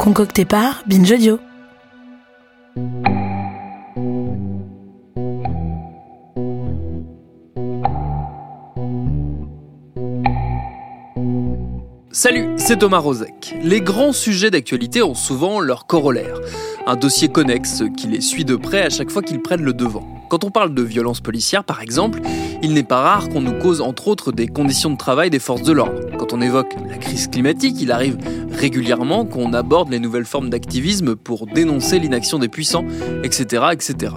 Concocté par Binge Audio. Salut, c'est Thomas Rozek. Les grands sujets d'actualité ont souvent leur corollaire, un dossier connexe qui les suit de près à chaque fois qu'ils prennent le devant. Quand on parle de violence policière, par exemple, il n'est pas rare qu'on nous cause entre autres des conditions de travail des forces de l'ordre. Quand on évoque la crise climatique, il arrive régulièrement qu'on aborde les nouvelles formes d'activisme pour dénoncer l'inaction des puissants, etc., etc.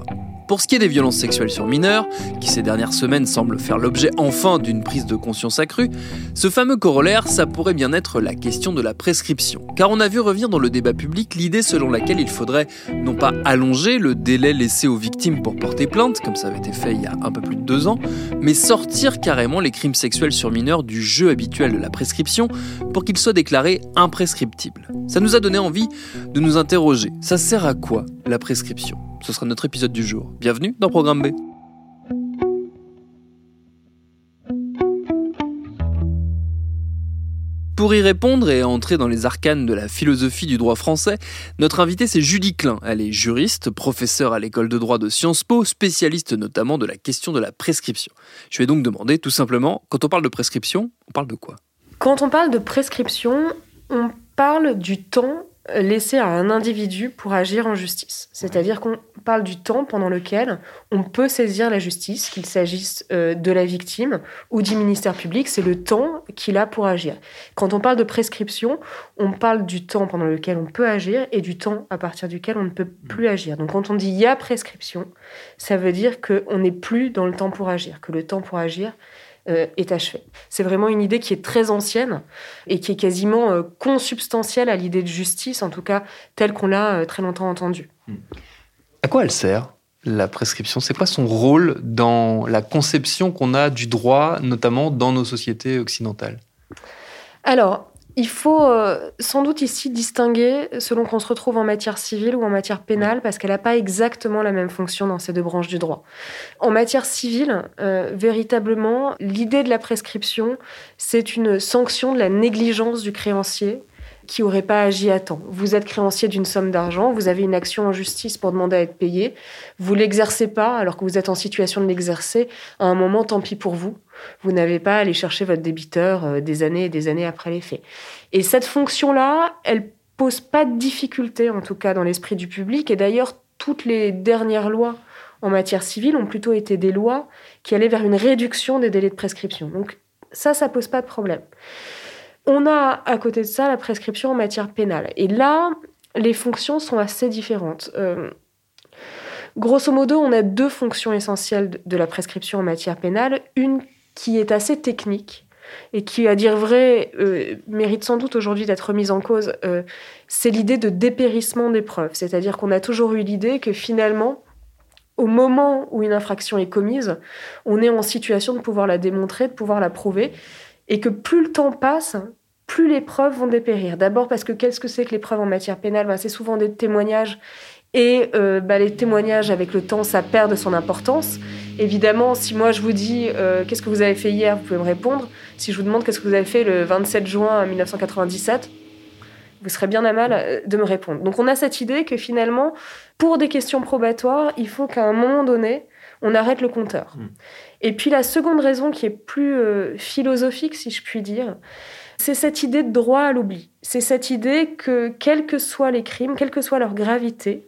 Pour ce qui est des violences sexuelles sur mineurs, qui ces dernières semaines semblent faire l'objet enfin d'une prise de conscience accrue, ce fameux corollaire, ça pourrait bien être la question de la prescription. Car on a vu revenir dans le débat public l'idée selon laquelle il faudrait non pas allonger le délai laissé aux victimes pour porter plainte, comme ça avait été fait il y a un peu plus de deux ans, mais sortir carrément les crimes sexuels sur mineurs du jeu habituel de la prescription pour qu'ils soient déclarés imprescriptibles. Ça nous a donné envie de nous interroger. Ça sert à quoi la prescription? Ce sera notre épisode du jour. Bienvenue dans Programme B. Pour y répondre et entrer dans les arcanes de la philosophie du droit français, notre invitée c'est Julie Klein. Elle est juriste, professeure à l'école de droit de Sciences Po, spécialiste notamment de la question de la prescription. Je vais donc demander tout simplement, quand on parle de prescription, on parle de quoi? Quand on parle de prescription, on parle du temps laissé à un individu pour agir en justice. C'est-à-dire qu'on parle du temps pendant lequel on peut saisir la justice, qu'il s'agisse euh, de la victime ou du ministère public, c'est le temps qu'il a pour agir. Quand on parle de prescription, on parle du temps pendant lequel on peut agir et du temps à partir duquel on ne peut plus agir. Donc quand on dit il y a prescription, ça veut dire qu'on n'est plus dans le temps pour agir, que le temps pour agir euh, est achevé. C'est vraiment une idée qui est très ancienne et qui est quasiment euh, consubstantielle à l'idée de justice, en tout cas telle qu'on l'a euh, très longtemps entendue. À quoi elle sert la prescription? C'est quoi son rôle dans la conception qu'on a du droit, notamment dans nos sociétés occidentales? Alors, il faut euh, sans doute ici distinguer selon qu'on se retrouve en matière civile ou en matière pénale, parce qu'elle n'a pas exactement la même fonction dans ces deux branches du droit. En matière civile, euh, véritablement, l'idée de la prescription, c'est une sanction de la négligence du créancier qui n'aurait pas agi à temps. Vous êtes créancier d'une somme d'argent, vous avez une action en justice pour demander à être payé, vous l'exercez pas alors que vous êtes en situation de l'exercer, à un moment, tant pis pour vous. Vous n'avez pas à aller chercher votre débiteur euh, des années et des années après les faits. Et cette fonction-là, elle pose pas de difficulté, en tout cas dans l'esprit du public. Et d'ailleurs, toutes les dernières lois en matière civile ont plutôt été des lois qui allaient vers une réduction des délais de prescription. Donc ça, ça pose pas de problème. On a à côté de ça la prescription en matière pénale. Et là, les fonctions sont assez différentes. Euh, grosso modo, on a deux fonctions essentielles de la prescription en matière pénale. Une qui est assez technique et qui, à dire vrai, euh, mérite sans doute aujourd'hui d'être remise en cause, euh, c'est l'idée de dépérissement des preuves. C'est-à-dire qu'on a toujours eu l'idée que finalement, au moment où une infraction est commise, on est en situation de pouvoir la démontrer, de pouvoir la prouver et que plus le temps passe, plus les preuves vont dépérir. D'abord parce que qu'est-ce que c'est que les preuves en matière pénale? Ben, C'est souvent des témoignages et euh, ben, les témoignages avec le temps, ça perd de son importance. Évidemment, si moi je vous dis euh, qu'est-ce que vous avez fait hier, vous pouvez me répondre. Si je vous demande qu'est-ce que vous avez fait le 27 juin 1997, vous serez bien à mal euh, de me répondre. Donc on a cette idée que finalement, pour des questions probatoires, il faut qu'à un moment donné, on arrête le compteur. Mmh. Et puis la seconde raison qui est plus euh, philosophique, si je puis dire, c'est cette idée de droit à l'oubli. C'est cette idée que, quels que soient les crimes, quelle que soit leur gravité,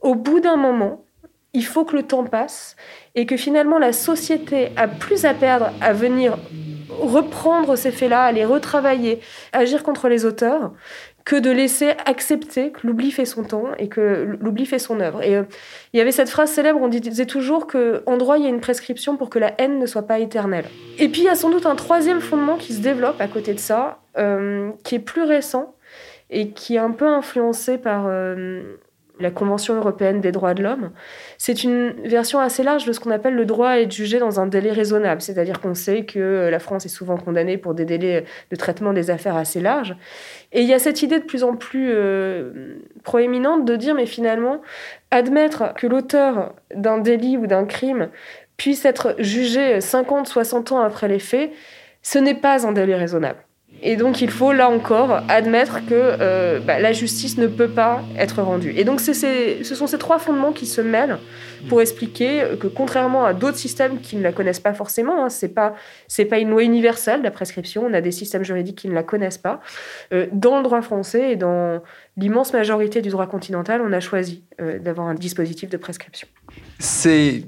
au bout d'un moment, il faut que le temps passe et que finalement la société a plus à perdre à venir reprendre ces faits-là, à les retravailler, agir contre les auteurs, que de laisser accepter que l'oubli fait son temps et que l'oubli fait son œuvre. Et euh, il y avait cette phrase célèbre, on disait toujours qu'en droit, il y a une prescription pour que la haine ne soit pas éternelle. Et puis il y a sans doute un troisième fondement qui se développe à côté de ça, euh, qui est plus récent et qui est un peu influencé par euh, la Convention européenne des droits de l'homme. C'est une version assez large de ce qu'on appelle le droit à être jugé dans un délai raisonnable, c'est-à-dire qu'on sait que la France est souvent condamnée pour des délais de traitement des affaires assez larges. Et il y a cette idée de plus en plus euh, proéminente de dire, mais finalement, admettre que l'auteur d'un délit ou d'un crime puisse être jugé 50, 60 ans après les faits, ce n'est pas un délai raisonnable. Et donc il faut là encore admettre que euh, bah, la justice ne peut pas être rendue. Et donc ce sont ces trois fondements qui se mêlent pour expliquer que contrairement à d'autres systèmes qui ne la connaissent pas forcément, hein, c'est pas c'est pas une loi universelle la prescription. On a des systèmes juridiques qui ne la connaissent pas. Euh, dans le droit français et dans l'immense majorité du droit continental, on a choisi euh, d'avoir un dispositif de prescription. C'est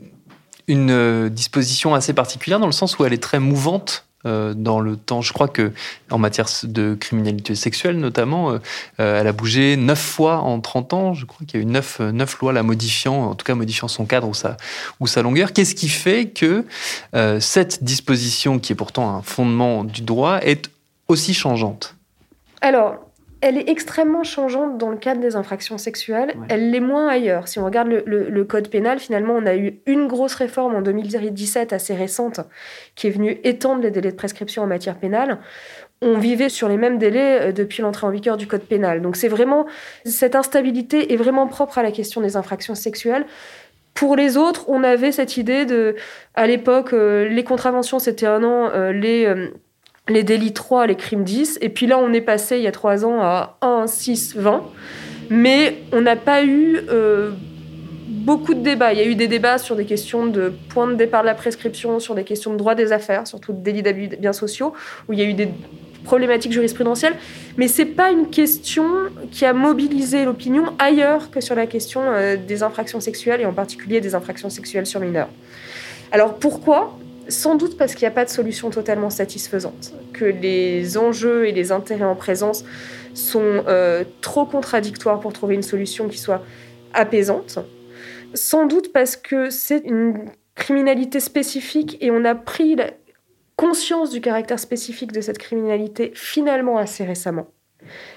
une disposition assez particulière dans le sens où elle est très mouvante dans le temps. Je crois que en matière de criminalité sexuelle notamment, euh, euh, elle a bougé neuf fois en 30 ans. Je crois qu'il y a eu neuf, neuf lois la modifiant, en tout cas modifiant son cadre ou sa, ou sa longueur. Qu'est-ce qui fait que cette disposition, qui est pourtant un fondement du droit, est aussi changeante? Alors, elle est extrêmement changeante dans le cadre des infractions sexuelles. Elle l'est moins ailleurs. Si on regarde le, code pénal, finalement, on a eu une grosse réforme en 2017 assez récente qui est venue étendre les délais de prescription en matière pénale. On vivait sur les mêmes délais euh, depuis l'entrée en vigueur du code pénal. Donc c'est vraiment cette instabilité est vraiment propre à la question des infractions sexuelles. Pour les autres, on avait cette idée de, à l'époque, euh, les contraventions c'était un an, euh, les les délits 3, les crimes 10. Et puis là, on est passé il y a 3 ans à 1, 6, 20. Mais on n'a pas eu euh, beaucoup de débats. Il y a eu des débats sur des questions de point de départ de la prescription, sur des questions de droit des affaires, surtout de délits d'abus de biens sociaux, où il y a eu des problématiques jurisprudentielles. Mais ce n'est pas une question qui a mobilisé l'opinion ailleurs que sur la question euh, des infractions sexuelles, et en particulier des infractions sexuelles sur mineurs. Alors pourquoi? Sans doute parce qu'il n'y a pas de solution totalement satisfaisante, que les enjeux et les intérêts en présence sont euh, trop contradictoires pour trouver une solution qui soit apaisante. Sans doute parce que c'est une criminalité spécifique et on a pris conscience du caractère spécifique de cette criminalité finalement assez récemment.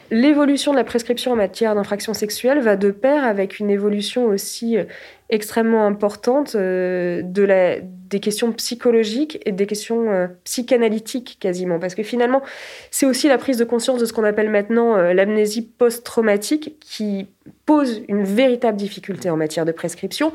L'évolution de la prescription en matière d'infraction sexuelle va de pair avec une évolution aussi euh, extrêmement importante euh, de la, des questions psychologiques et des questions euh, psychanalytiques quasiment. Parce que finalement, c'est aussi la prise de conscience de ce qu'on appelle maintenant l'amnésie post-traumatique qui pose une véritable difficulté en matière de prescription.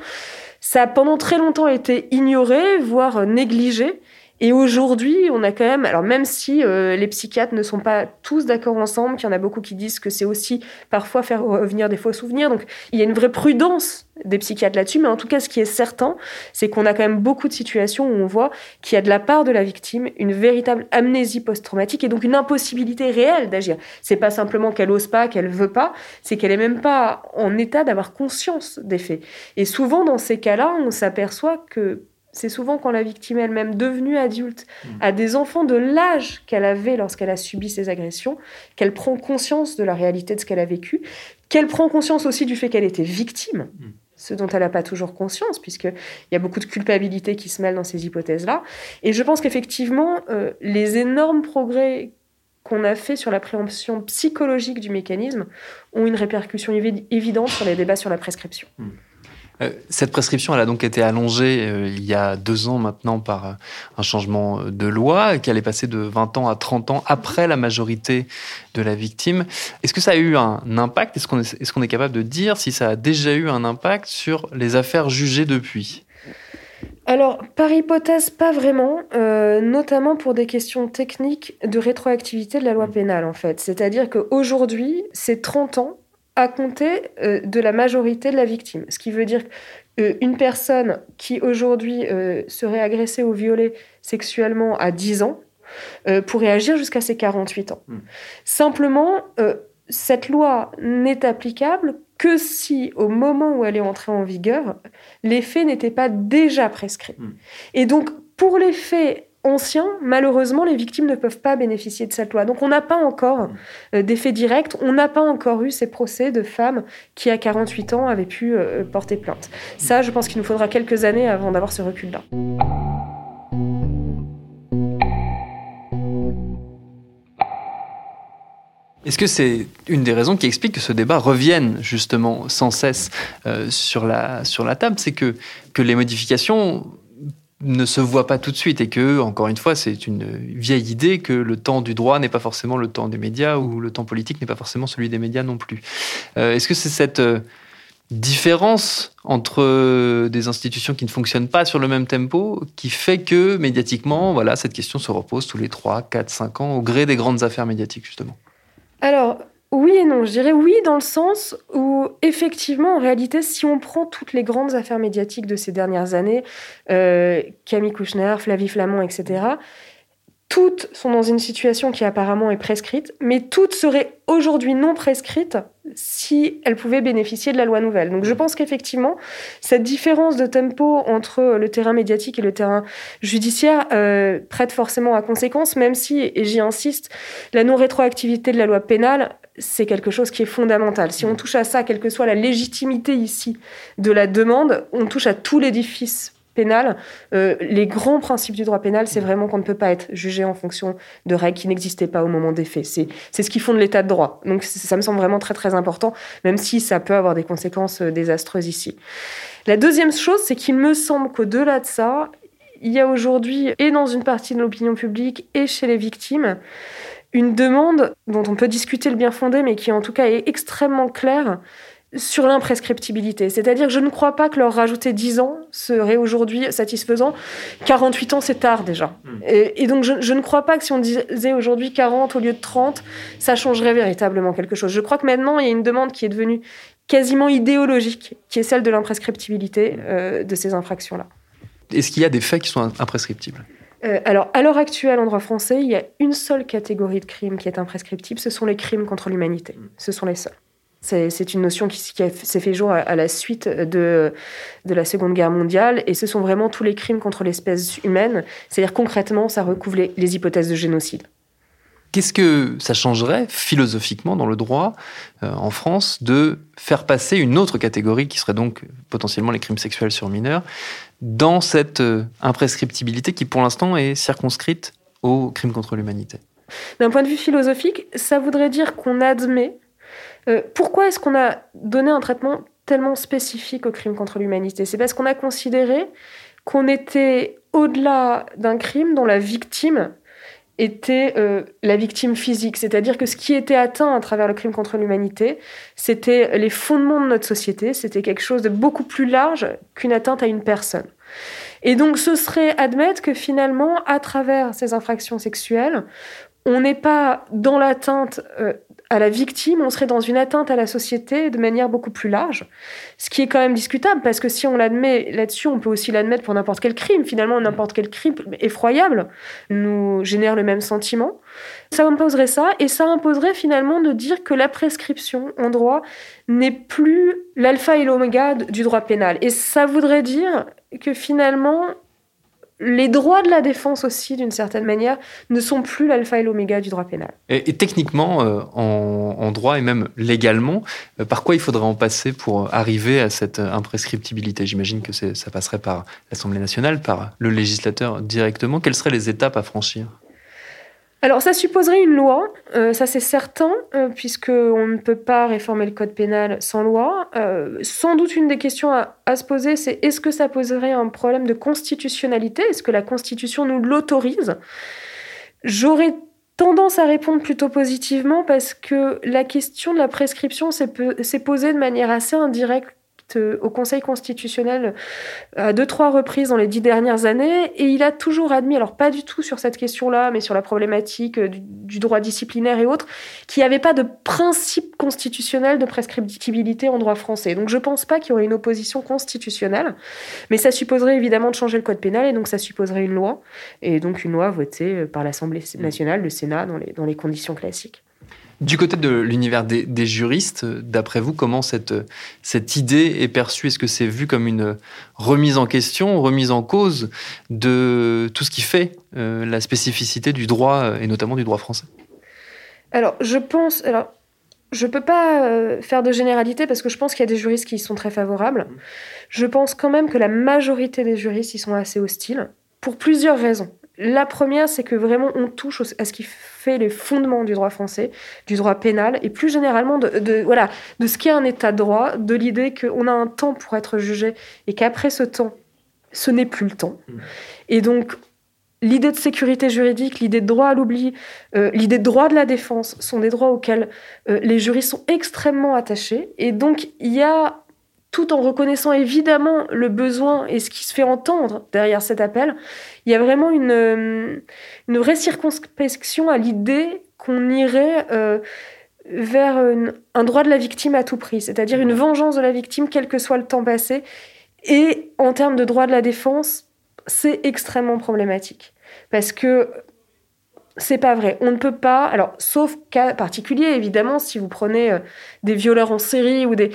Ça a pendant très longtemps été ignoré, voire négligé. Et aujourd'hui, on a quand même, alors même si euh, les psychiatres ne sont pas tous d'accord ensemble, qu'il y en a beaucoup qui disent que c'est aussi parfois faire revenir des faux souvenirs, donc il y a une vraie prudence des psychiatres là-dessus, mais en tout cas, ce qui est certain, c'est qu'on a quand même beaucoup de situations où on voit qu'il y a de la part de la victime une véritable amnésie post-traumatique et donc une impossibilité réelle d'agir. C'est pas simplement qu'elle ose pas, qu'elle veut pas, c'est qu'elle est même pas en état d'avoir conscience des faits. Et souvent, dans ces cas-là, on s'aperçoit que c'est souvent quand la victime elle-même, devenue adulte, mm. a des enfants de l'âge qu'elle avait lorsqu'elle a subi ces agressions, qu'elle prend conscience de la réalité de ce qu'elle a vécu, qu'elle prend conscience aussi du fait qu'elle était victime, mm. ce dont elle n'a pas toujours conscience, puisqu'il y a beaucoup de culpabilité qui se mêle dans ces hypothèses-là. Et je pense qu'effectivement, euh, les énormes progrès qu'on a fait sur la préemption psychologique du mécanisme ont une répercussion évidente sur les débats sur la prescription. Mm. Euh, cette prescription, elle a donc été allongée euh, il y a deux ans maintenant par euh, un changement de loi, qui allait passer de 20 ans à 30 ans après la majorité de la victime. Est-ce que ça a eu un impact? Est-ce qu'on est, est, qu'on est, capable de dire si ça a déjà eu un impact sur les affaires jugées depuis? Alors, par hypothèse, pas vraiment, notamment pour des questions techniques de rétroactivité de la loi pénale, en fait. C'est-à-dire qu'aujourd'hui, c'est 30 ans à compter euh, de la majorité de la victime. Ce qui veut dire qu'une personne qui aujourd'hui euh, serait agressée ou violée sexuellement à 10 ans euh, pourrait agir jusqu'à ses 48 ans. Hmm. Simplement, cette loi n'est applicable que si, au moment où elle est entrée en vigueur, les faits n'étaient pas déjà prescrits. Hmm. Et donc, pour les faits ancien, malheureusement, les victimes ne peuvent pas bénéficier de cette loi. Donc on n'a pas encore euh, d'effet direct, on n'a pas encore eu ces procès de femmes qui, à 48 ans, avaient pu euh, porter plainte. Ça, je pense qu'il nous faudra quelques années avant d'avoir ce recul-là. Est-ce que c'est une des raisons qui explique que ce débat revienne justement sans cesse euh, sur, la, table? C'est que les modifications ne se voient pas tout de suite et que, encore une fois, c'est une vieille idée que le temps du droit n'est pas forcément le temps des médias ou le temps politique n'est pas forcément celui des médias non plus. Euh, est-ce que c'est cette euh, différence entre des institutions qui ne fonctionnent pas sur le même tempo qui fait que médiatiquement, voilà, cette question se repose tous les 3, 4, 5 ans au gré des grandes affaires médiatiques justement? Alors, oui et non. Je dirais oui dans le sens où, effectivement, en réalité, si on prend toutes les grandes affaires médiatiques de ces dernières années, euh, Camille Kouchner, Flavie Flamand, etc., toutes sont dans une situation qui apparemment est prescrite, mais toutes seraient aujourd'hui non prescrites si elles pouvaient bénéficier de la loi nouvelle. Donc je pense qu'effectivement, cette différence de tempo entre le terrain médiatique et le terrain judiciaire euh, prête forcément à conséquence, même si, et j'y insiste, la non-rétroactivité de la loi pénale, c'est quelque chose qui est fondamental. Si on touche à ça, quelle que soit la légitimité ici de la demande, on touche à tout l'édifice pénal, euh, les grands principes du droit pénal, c'est vraiment qu'on ne peut pas être jugé en fonction de règles qui n'existaient pas au moment des faits. C'est, c'est ce qui fonde l'état de droit. Donc ça me semble vraiment très très important, même si ça peut avoir des conséquences euh, désastreuses ici. La deuxième chose, c'est qu'il me semble qu'au-delà de ça, il y a aujourd'hui, et dans une partie de l'opinion publique, et chez les victimes, une demande dont on peut discuter le bien fondé, mais qui en tout cas est extrêmement claire, sur l'imprescriptibilité. C'est-à-dire que je ne crois pas que leur rajouter 10 ans serait aujourd'hui satisfaisant. 48 ans, c'est tard déjà. Hmm. Et, donc, je, ne crois pas que si on disait aujourd'hui 40 au lieu de 30, ça changerait véritablement quelque chose. Je crois que maintenant, il y a une demande qui est devenue quasiment idéologique, qui est celle de l'imprescriptibilité euh, de ces infractions-là. Est-ce qu'il y a des faits qui sont imprescriptibles? Euh, alors, à l'heure actuelle, en droit français, il y a une seule catégorie de crimes qui est imprescriptible, ce sont les crimes contre l'humanité. Ce sont les seuls. C'est une notion qui, s'est fait jour à, la suite de, de la Seconde Guerre mondiale, et ce sont vraiment tous les crimes contre l'espèce humaine. C'est-à-dire concrètement, ça recouvre les, hypothèses de génocide. Qu'est-ce que ça changerait philosophiquement dans le droit euh, en France de faire passer une autre catégorie qui serait donc potentiellement les crimes sexuels sur mineurs dans cette euh, imprescriptibilité qui pour l'instant est circonscrite aux crimes contre l'humanité. D'un point de vue philosophique, ça voudrait dire qu'on admet euh, pourquoi est-ce qu'on a donné un traitement tellement spécifique au crime contre l'humanité? C'est parce qu'on a considéré qu'on était au-delà d'un crime dont la victime était euh, la victime physique, c'est-à-dire que ce qui était atteint à travers le crime contre l'humanité, c'était les fondements de notre société, c'était quelque chose de beaucoup plus large qu'une atteinte à une personne. Et donc ce serait admettre que finalement, à travers ces infractions sexuelles, on n'est pas dans l'atteinte euh, à la victime, on serait dans une atteinte à la société de manière beaucoup plus large. Ce qui est quand même discutable, parce que si on l'admet là-dessus, on peut aussi l'admettre pour n'importe quel crime. Finalement, n'importe quel crime effroyable nous génère le même sentiment. Ça imposerait ça, et ça imposerait finalement de dire que la prescription en droit n'est plus l'alpha et l'oméga du droit pénal. Et ça voudrait dire que finalement, les droits de la défense aussi, d'une certaine manière, ne sont plus l'alpha et l'oméga du droit pénal. Et, techniquement, euh, en, droit et même légalement, euh, par quoi il faudrait en passer pour arriver à cette imprescriptibilité? J'imagine que ça passerait par l'Assemblée nationale, par le législateur directement. Quelles seraient les étapes à franchir? Alors ça supposerait une loi, euh, ça c'est certain, euh, puisqu'on ne peut pas réformer le code pénal sans loi. Euh, sans doute une des questions à, à se poser, c'est est-ce que ça poserait un problème de constitutionnalité? Est-ce que la Constitution nous l'autorise? J'aurais tendance à répondre plutôt positivement parce que la question de la prescription s'est posée de manière assez indirecte au Conseil constitutionnel euh, à deux, trois reprises dans les dix dernières années, et il a toujours admis, alors pas du tout sur cette question-là, mais sur la problématique euh, du, droit disciplinaire et autres, qu'il n'y avait pas de principe constitutionnel de prescriptibilité en droit français. Donc je ne pense pas qu'il y aurait une opposition constitutionnelle, mais ça supposerait évidemment de changer le code pénal, et donc ça supposerait une loi, et donc une loi votée par l'Assemblée nationale, le Sénat, dans les, dans les conditions classiques. Du côté de l'univers des, juristes, d'après vous, comment cette, cette idée est perçue? Est-ce que c'est vu comme une remise en question, remise en cause de tout ce qui fait euh, la spécificité du droit, et notamment du droit français? Alors, je pense... Alors, je peux pas euh, faire de généralité parce que je pense qu'il y a des juristes qui y sont très favorables. Je pense quand même que la majorité des juristes y sont assez hostiles, pour plusieurs raisons. La première, c'est que vraiment on touche à ce qui fait les fondements du droit français, du droit pénal, et plus généralement de, voilà, de ce qu'est un état de droit, de l'idée qu'on a un temps pour être jugé et qu'après ce temps, ce n'est plus le temps. Mmh. Et donc, l'idée de sécurité juridique, l'idée de droit à l'oubli, euh, l'idée de droit de la défense sont des droits auxquels euh, les juristes sont extrêmement attachés. Et donc, il y a tout en reconnaissant évidemment le besoin et ce qui se fait entendre derrière cet appel, il y a vraiment une, euh, une vraie circonspection à l'idée qu'on irait euh, vers un droit de la victime à tout prix, c'est-à-dire une vengeance de la victime quel que soit le temps passé. Et en termes de droit de la défense, c'est extrêmement problématique. Parce que c'est pas vrai. On ne peut pas, alors, sauf cas particulier, évidemment, si vous prenez euh, des violeurs en série ou des,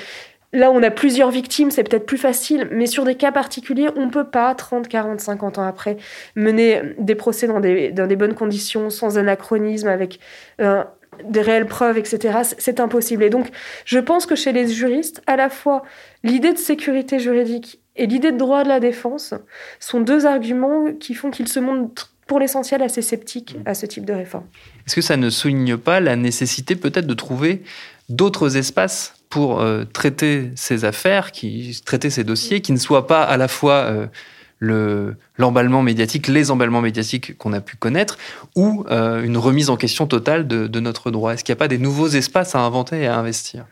Là, on a plusieurs victimes, c'est peut-être plus facile, mais sur des cas particuliers, on ne peut pas, 30, 40, 50 ans après, mener des procès dans des, dans des bonnes conditions, sans anachronisme, avec euh, des réelles preuves, etc. C'est impossible. Et donc, je pense que chez les juristes, à la fois, l'idée de sécurité juridique et l'idée de droit de la défense sont deux arguments qui font qu'ils se montrent pour l'essentiel assez sceptiques à ce type de réforme. Est-ce que ça ne souligne pas la nécessité peut-être de trouver d'autres espaces pour euh, traiter ces affaires, traiter ces dossiers, qui ne soient pas à la fois euh, le, l'emballement médiatique, les emballements médiatiques qu'on a pu connaître, ou euh, une remise en question totale de, de notre droit Est-ce qu'il n'y a pas des nouveaux espaces à inventer et à investir?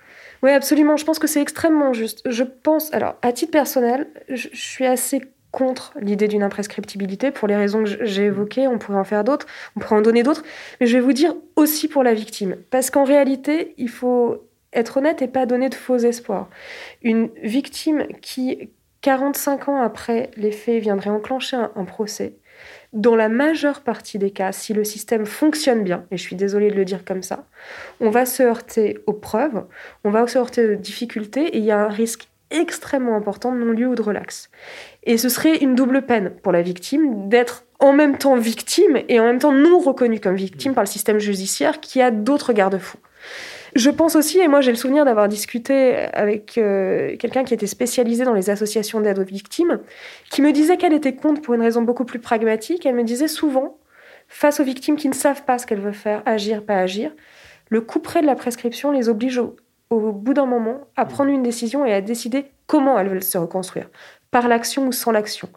Oui, absolument. Je pense que c'est extrêmement juste. Je pense, alors, à titre personnel, je, je suis assez contre l'idée d'une imprescriptibilité pour les raisons que j'ai évoquées. On pourrait en faire d'autres, on pourrait en donner d'autres, mais je vais vous dire aussi pour la victime. Parce qu'en réalité, il faut être honnête et pas donner de faux espoirs. Une victime qui, 45 ans après les faits, viendrait enclencher un, procès, dans la majeure partie des cas, si le système fonctionne bien, et je suis désolée de le dire comme ça, on va se heurter aux preuves, on va se heurter aux difficultés, et il y a un risque extrêmement important de non-lieu ou de relax. Et ce serait une double peine pour la victime d'être en même temps victime et en même temps non reconnue comme victime par le système judiciaire qui a d'autres garde-fous. Je pense aussi, et moi j'ai le souvenir d'avoir discuté avec euh, quelqu'un qui était spécialisé dans les associations d'aide aux victimes, qui me disait qu'elle était contre pour une raison beaucoup plus pragmatique. Elle me disait souvent, face aux victimes qui ne savent pas ce qu'elles veulent faire, agir, pas agir, le coup près de la prescription les oblige au, au bout d'un moment à prendre une décision et à décider comment elles veulent se reconstruire par l'action ou sans l'action.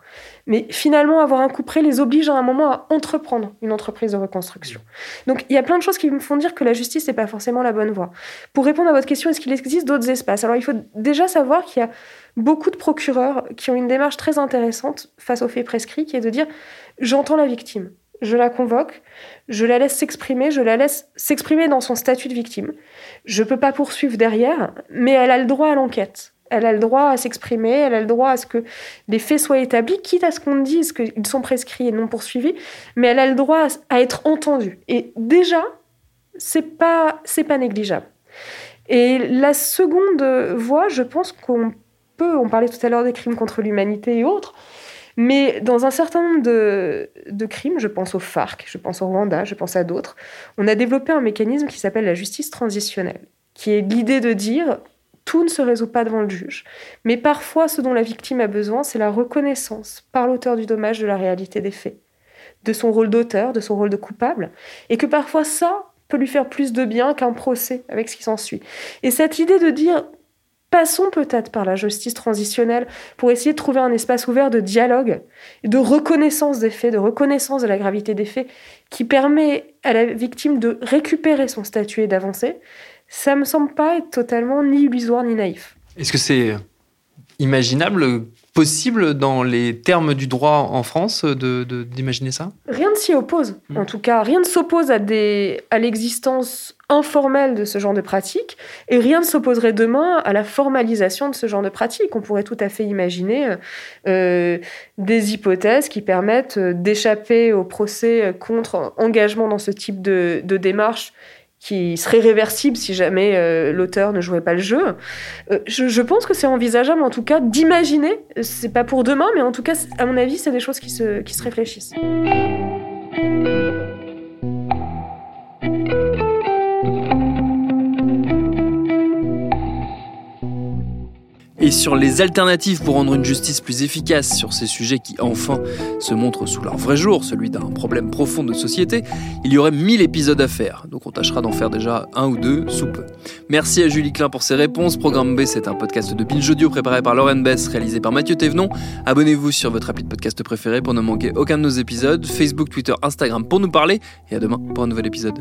Mais finalement, avoir un coup près les oblige à un moment à entreprendre une entreprise de reconstruction. Donc il y a plein de choses qui me font dire que la justice n'est pas forcément la bonne voie. Pour répondre à votre question, est-ce qu'il existe d'autres espaces? Alors il faut déjà savoir qu'il y a beaucoup de procureurs qui ont une démarche très intéressante face aux faits prescrits, qui est de dire j'entends la victime, je la convoque, je la laisse s'exprimer, je la laisse s'exprimer dans son statut de victime. Je ne peux pas poursuivre derrière, mais elle a le droit à l'enquête elle a le droit à s'exprimer, elle a le droit à ce que les faits soient établis, quitte à ce qu'on dise qu'ils sont prescrits et non poursuivis, mais elle a le droit à, être entendue. Et déjà, c'est pas c'est pas négligeable. Et la seconde voie, je pense qu'on peut, on parlait tout à l'heure des crimes contre l'humanité et autres, mais dans un certain nombre de, de, crimes, je pense au FARC, je pense au Rwanda, je pense à d'autres, on a développé un mécanisme qui s'appelle la justice transitionnelle, qui est l'idée de dire tout ne se résout pas devant le juge. Mais parfois, ce dont la victime a besoin, c'est la reconnaissance par l'auteur du dommage de la réalité des faits, de son rôle d'auteur, de son rôle de coupable, et que parfois ça peut lui faire plus de bien qu'un procès avec ce qui s'ensuit. Et cette idée de dire Passons peut-être par la justice transitionnelle pour essayer de trouver un espace ouvert de dialogue, de reconnaissance des faits, de reconnaissance de la gravité des faits, qui permet à la victime de récupérer son statut et d'avancer ça me semble pas être totalement ni illusoire ni naïf. Est-ce que c'est imaginable, possible dans les termes du droit en France d'imaginer de, ça? Rien ne s'y oppose. Hmm. En tout cas, rien ne s'oppose à, à l'existence informelle de ce genre de pratique et rien ne s'opposerait demain à la formalisation de ce genre de pratique. On pourrait tout à fait imaginer euh, des hypothèses qui permettent d'échapper au procès contre engagement dans ce type de, de démarche qui serait réversible si jamais euh, l'auteur ne jouait pas le jeu. Euh, je, pense que c'est envisageable, en tout cas, d'imaginer. C'est pas pour demain, mais en tout cas, à mon avis, c'est des choses qui se, qui se réfléchissent. Et sur les alternatives pour rendre une justice plus efficace sur ces sujets qui enfin se montrent sous leur vrai jour, celui d'un problème profond de société, il y aurait mille épisodes à faire, donc on tâchera d'en faire déjà un ou deux sous peu. Merci à Julie Klein pour ses réponses. Programme B, c'est un podcast de Binge Audio préparé par Lauren Bess, réalisé par Mathieu Thévenon. Abonnez-vous sur votre appli de podcast préféré pour ne manquer aucun de nos épisodes, Facebook, Twitter, Instagram pour nous parler, et à demain pour un nouvel épisode.